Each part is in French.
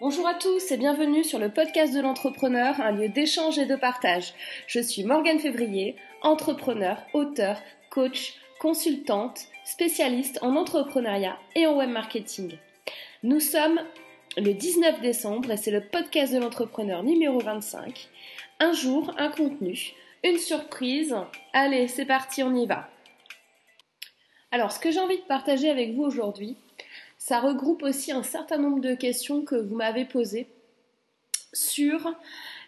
Bonjour à tous et bienvenue sur le podcast de l'entrepreneur, un lieu d'échange et de partage. Je suis Morgane Février, entrepreneur, auteur, coach, consultante, spécialiste en entrepreneuriat et en web marketing. Nous sommes le 19 décembre et c'est le podcast de l'entrepreneur numéro 25. Un jour, un contenu, une surprise. Allez, c'est parti, on y va. Alors, ce que j'ai envie de partager avec vous aujourd'hui, ça regroupe aussi un certain nombre de questions que vous m'avez posées sur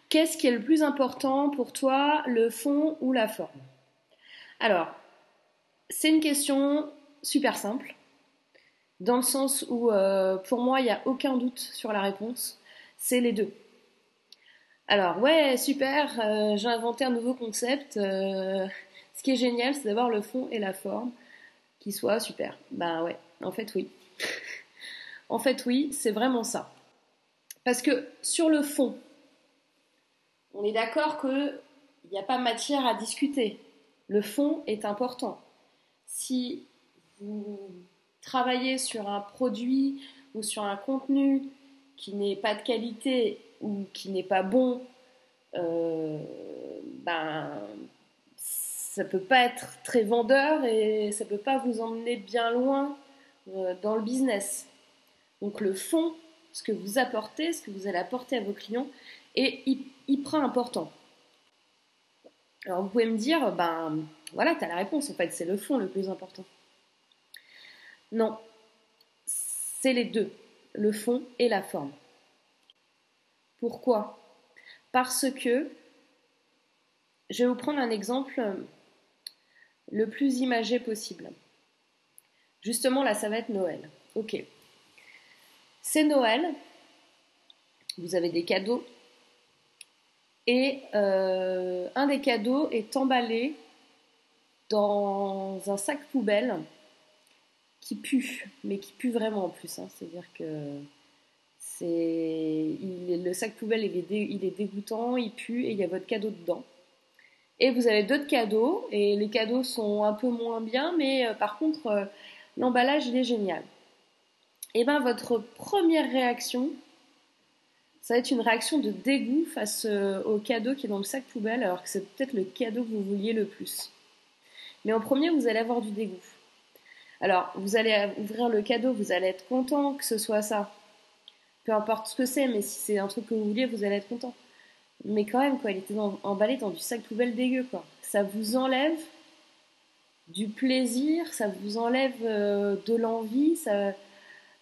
qu'est-ce qui est le plus important pour toi, le fond ou la forme. Alors, c'est une question super simple, dans le sens où euh, pour moi, il n'y a aucun doute sur la réponse, c'est les deux. Alors, ouais, super, euh, j'ai inventé un nouveau concept. Euh, ce qui est génial, c'est d'avoir le fond et la forme qui soient super. Ben ouais, en fait, oui. En fait, oui, c'est vraiment ça. Parce que sur le fond, on est d'accord qu'il n'y a pas matière à discuter. Le fond est important. Si vous travaillez sur un produit ou sur un contenu qui n'est pas de qualité ou qui n'est pas bon, euh, ben, ça peut pas être très vendeur et ça peut pas vous emmener bien loin euh, dans le business. Donc le fond, ce que vous apportez, ce que vous allez apporter à vos clients est hyper important. Alors vous pouvez me dire, ben voilà, tu as la réponse en fait, c'est le fond le plus important. Non, c'est les deux, le fond et la forme. Pourquoi? Parce que, je vais vous prendre un exemple le plus imagé possible. Justement, là, ça va être Noël. Ok. C'est Noël. Vous avez des cadeaux. Et euh, un des cadeaux est emballé dans un sac poubelle qui pue, mais qui pue vraiment en plus. Hein. C'est-à-dire que le sac poubelle il est, il est dégoûtant, il pue et il y a votre cadeau dedans. Et vous avez d'autres cadeaux, et les cadeaux sont un peu moins bien, mais euh, par contre, euh, l'emballage, il est génial. Et bien, votre première réaction, ça va être une réaction de dégoût face euh, au cadeau qui est dans le sac poubelle, alors que c'est peut-être le cadeau que vous vouliez le plus. Mais en premier, vous allez avoir du dégoût. Alors, vous allez ouvrir le cadeau, vous allez être content que ce soit ça. Peu importe ce que c'est, mais si c'est un truc que vous vouliez, vous allez être content. Mais quand même, quoi, il était emballé dans du sac poubelle dégueu, quoi. Ça vous enlève du plaisir, ça vous enlève euh, de l'envie, ça...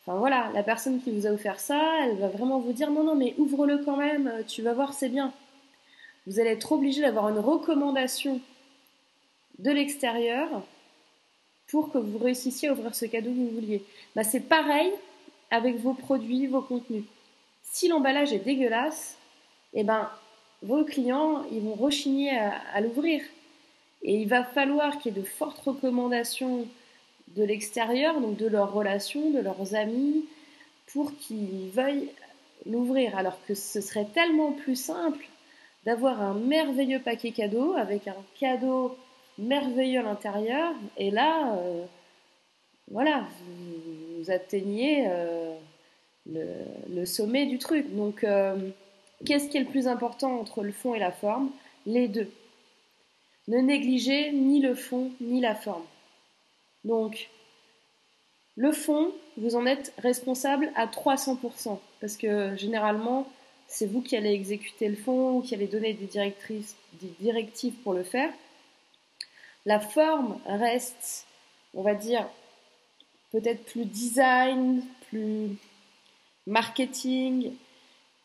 Enfin voilà, la personne qui vous a offert ça, elle va vraiment vous dire non, non, mais ouvre-le quand même, tu vas voir, c'est bien. Vous allez être obligé d'avoir une recommandation de l'extérieur pour que vous réussissiez à ouvrir ce cadeau que vous vouliez. Bah, c'est pareil avec vos produits, vos contenus. Si l'emballage est dégueulasse, eh ben, vos clients, ils vont rechigner à, l'ouvrir. Et il va falloir qu'il y ait de fortes recommandations de l'extérieur, donc de leurs relations, de leurs amis, pour qu'ils veuillent l'ouvrir. Alors que ce serait tellement plus simple d'avoir un merveilleux paquet cadeau avec un cadeau merveilleux à l'intérieur. Et là, euh, voilà, vous, atteignez euh, le, sommet du truc. Donc, euh, Qu'est-ce qui est le plus important entre le fond et la forme? Les deux. Ne négligez ni le fond ni la forme. Donc, le fond, vous en êtes responsable à 300%, parce que généralement, c'est vous qui allez exécuter le fond qui allez donner des, directrices, des directives pour le faire. La forme reste, on va dire, peut-être plus design, plus marketing,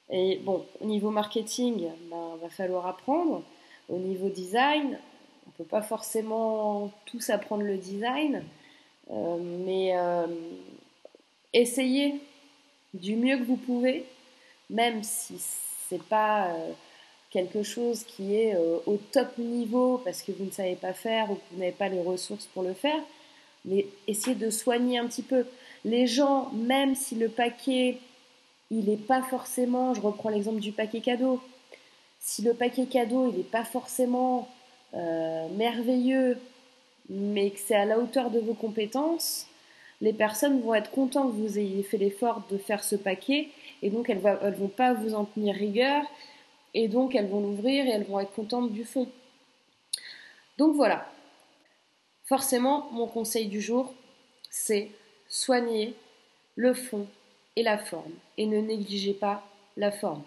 et bon, au niveau marketing, ben, va falloir apprendre. Au niveau design, on peut pas forcément tous apprendre le design, euh, mais euh, essayez du mieux que vous pouvez, même si c'est pas euh, quelque chose qui est au top niveau parce que vous ne savez pas faire ou que vous n'avez pas les ressources pour le faire, mais essayez de soigner un petit peu. Les gens, même si le paquet il n'est pas forcément, je reprends l'exemple du paquet cadeau, si le paquet cadeau il n'est pas forcément euh, merveilleux, mais que c'est à la hauteur de vos compétences, les personnes vont être contentes que vous ayez fait l'effort de faire ce paquet et donc elles ne vont pas vous en tenir rigueur, et donc elles vont l'ouvrir et elles vont être contentes du fond. Donc voilà. Forcément, mon conseil du jour, c'est soigner le fond et la forme, et ne négligez pas la forme.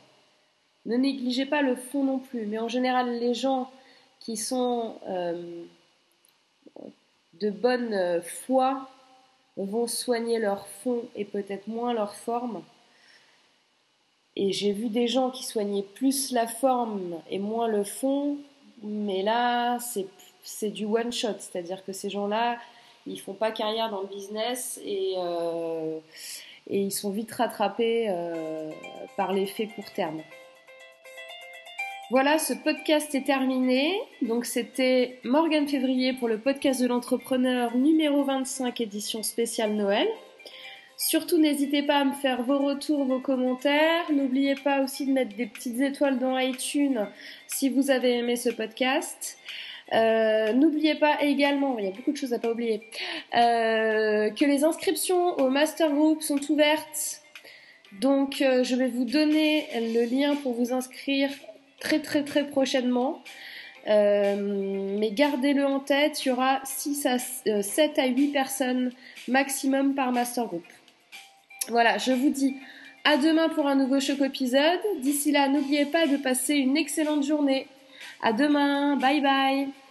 Ne négligez pas le fond non plus, mais en général, les gens qui sont euh, de bonne foi vont soigner leur fond et peut-être moins leur forme. Et j'ai vu des gens qui soignaient plus la forme et moins le fond, mais là, c'est du one shot, c'est-à-dire que ces gens-là, ils font pas carrière dans le business et, euh, ils sont vite rattrapés euh, par l'effet court terme. Voilà, ce podcast est terminé. Donc c'était Morgane Février pour le podcast de l'entrepreneur numéro 25 édition spéciale Noël. Surtout n'hésitez pas à me faire vos retours, vos commentaires. N'oubliez pas aussi de mettre des petites étoiles dans iTunes si vous avez aimé ce podcast. Euh, n'oubliez pas également, il y a beaucoup de choses à pas oublier, euh, que les inscriptions au Master Group sont ouvertes. Donc euh, je vais vous donner le lien pour vous inscrire très très très prochainement. mais gardez-le en tête, il y aura 6 à, 7 à 8 personnes maximum par Master Group. Voilà, je vous dis à demain pour un nouveau choc épisode. D'ici là, n'oubliez pas de passer une excellente journée. À demain, bye bye